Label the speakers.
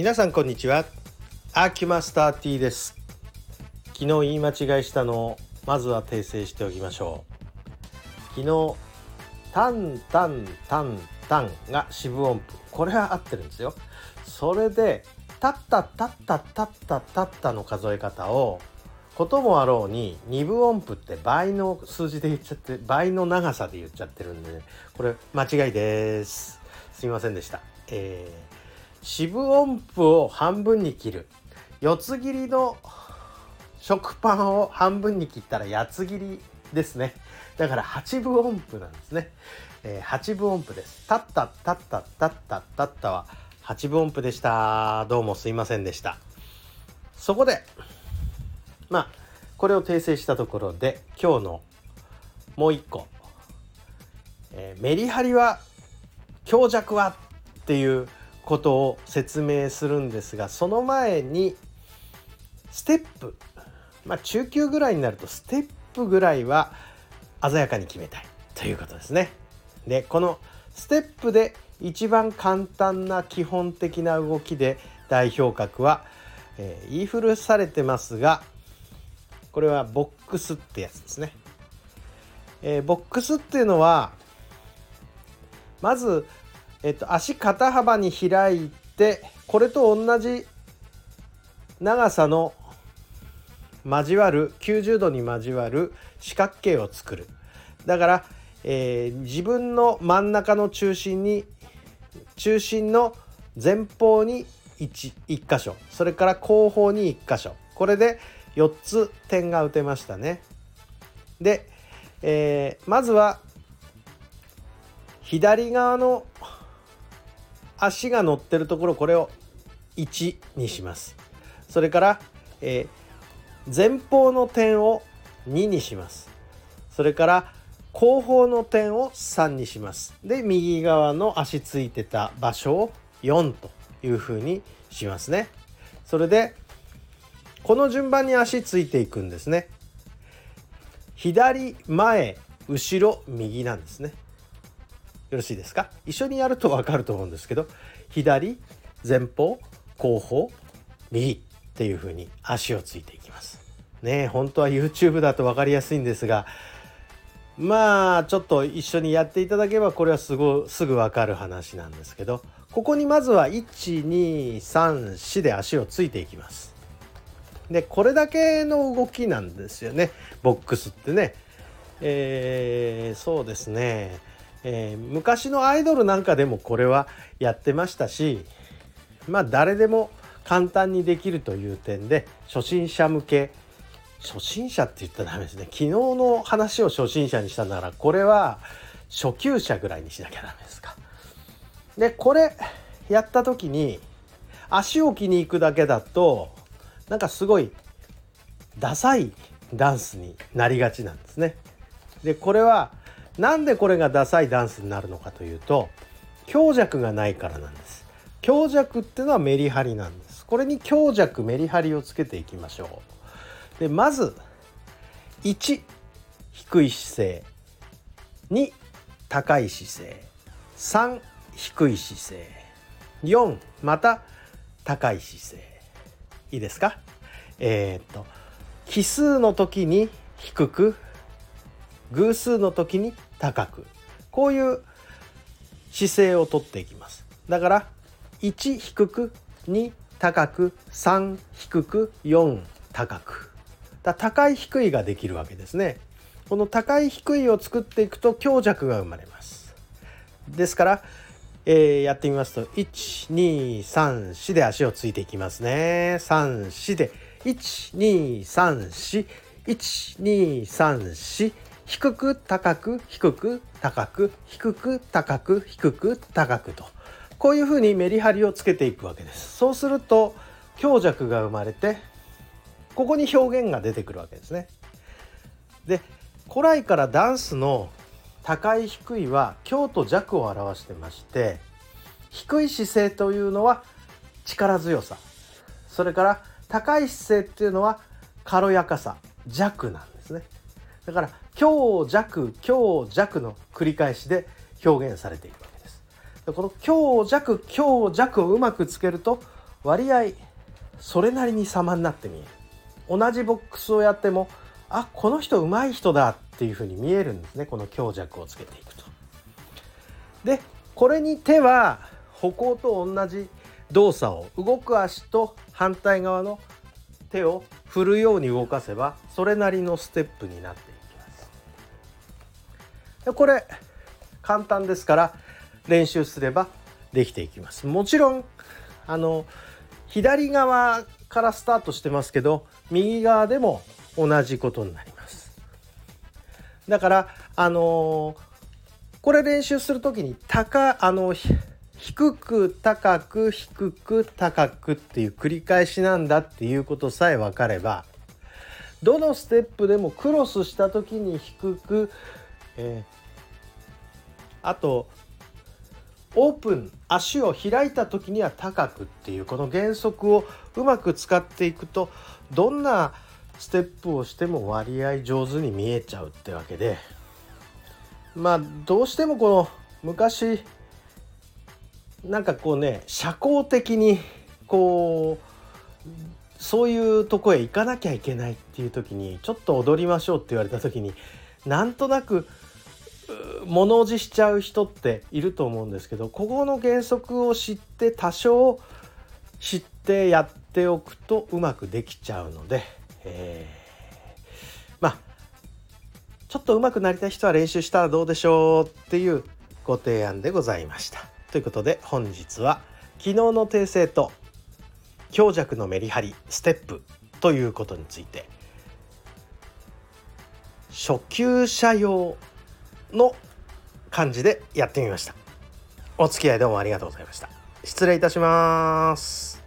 Speaker 1: 皆さんこんにちは。アーキュマスター T です。昨日言い間違いしたのをまずは訂正しておきましょう。昨日タンタンタンタンが四分音符。これは合ってるんですよ。それでタッタタッタタッタタッタの数え方をこともあろうに二分音符って倍の数字で言っちゃって倍の長さで言っちゃってるんで、ね、これ間違いですすみませんでした、えー、四分音符を半分に切る。四つ切りの食パンを半分に切ったら八つ切りですね。だから八分音符なんですね、えー、八分音符です。タッタッタッタッタッタッタッタは八分音符でした。どうもすいませんでした。そこでまあこれを訂正したところで今日のもう一個、えー、メリハリは強弱はっていうことを説明するんですがその前にステップまあ中級ぐらいになるとステップぐらいは鮮やかに決めたいということですね。でこのステップで一番簡単な基本的な動きで代表格は、えー、言い古されてますがこれはボックスってやつですね。えー、ボックスっていうのはまず、えっと、足肩幅に開いてこれと同じ長さの交わる90度に交わる四角形を作る。だから、えー、自分の真ん中の中心に中心の前方に 1, 1箇所。それから後方に1箇所。これで4つ点が打てましたね。で、えー、まずは左側の足が乗ってるところこれを1にします。それから、えー、前方の点を2にします。それから後方の点を3にします。で右側の足ついてた場所を4というふうにしますね。それでこの順番に足ついていくんですね左前後ろ右なんですねよろしいですか？一緒にやると分かると思うんですけど左前方後方右っていう風に足をついていきます。ね本当は YouTube だと分かりやすいんですがまあちょっと一緒にやっていただければこれはすぐすぐ分かる話なんですけどここにまずは1234で足をついていきます。でこれだけの動きなんですよね。ボックスってね。えー、そうですね、えー、昔のアイドルなんかでもこれはやってましたしまあ誰でも簡単にできるという点で初心者向け初心者って言ったらダメですね昨日の話を初心者にしたならこれは初級者ぐらいにしなきゃダメですか。でこれやった時に足を置きに行くだけだとなんかすごいダサいダンスになりがちなんですね。でこれはなんでこれがダサいダンスになるのかというと強弱がないからなんです。強弱っていうのはメリハリなんです。これに強弱メリハリをつけていきましょう。でまず1低い姿勢2高い姿勢3低い姿勢4また高い姿勢いいですか？えー、っと奇数の時に低く偶数の時に高く。こういう姿勢をとっていきます。だから1低く2高く3低く4高く。だ高い低いができるわけですね。この高い低いを作っていくと強弱が生まれます。ですからえー、やってみますと1234で足をついていきますね。34で12341234低く高く低く高く低く高く低く高くと。こういうふうにメリハリをつけていくわけです。そうすると強弱が生まれてここに表現が出てくるわけですね。で古来からダンスの高い低いは強と弱を表してまして低い姿勢というのは力強さ。それから高い姿勢っていうのは軽やかさ。弱なんですね。だから強弱強弱の繰り返しで表現されているわけです。でこの強弱強弱をうまくつけると割合それなりに様になって見える。同じボックスをやってもあこの人上手い人だっていうふうに見えるんですねこの強弱をつけていくと。でこれに手は歩行と同じ動作を動く足と反対側の手を振るように動かせばそれなりのステップになっていきますでこれ簡単ですから練習すればできていきます。もちろんあの左側からスタートしてますけど右側でも同じことになります。だからあのこれ練習する時に高あの低く高く低く高くっていう繰り返しなんだっていうことさえ分かればどのステップでもクロスした時に低く、えー、あとオープン足を開いた時には高くっていうこの原則をうまく使っていくとどんなステップをしても割合上手に見えちゃうってわけでまあどうしてもこの昔なんかこうね社交的にこうそういうとこへ行かなきゃいけないっていう時にちょっと踊りましょうって言われた時になんとなく物おじしちゃう人っていると思うんですけどここの原則を知って多少知ってやっておくとうまくできちゃうので、えー、まあちょっと上手くなりたい人は練習したらどうでしょうっていうご提案でございました。ということで本日は昨日の訂正と強弱のメリハリステップということについて初級者用の感じでやってみました。お付き合いどうもありがとうございました。失礼いたします。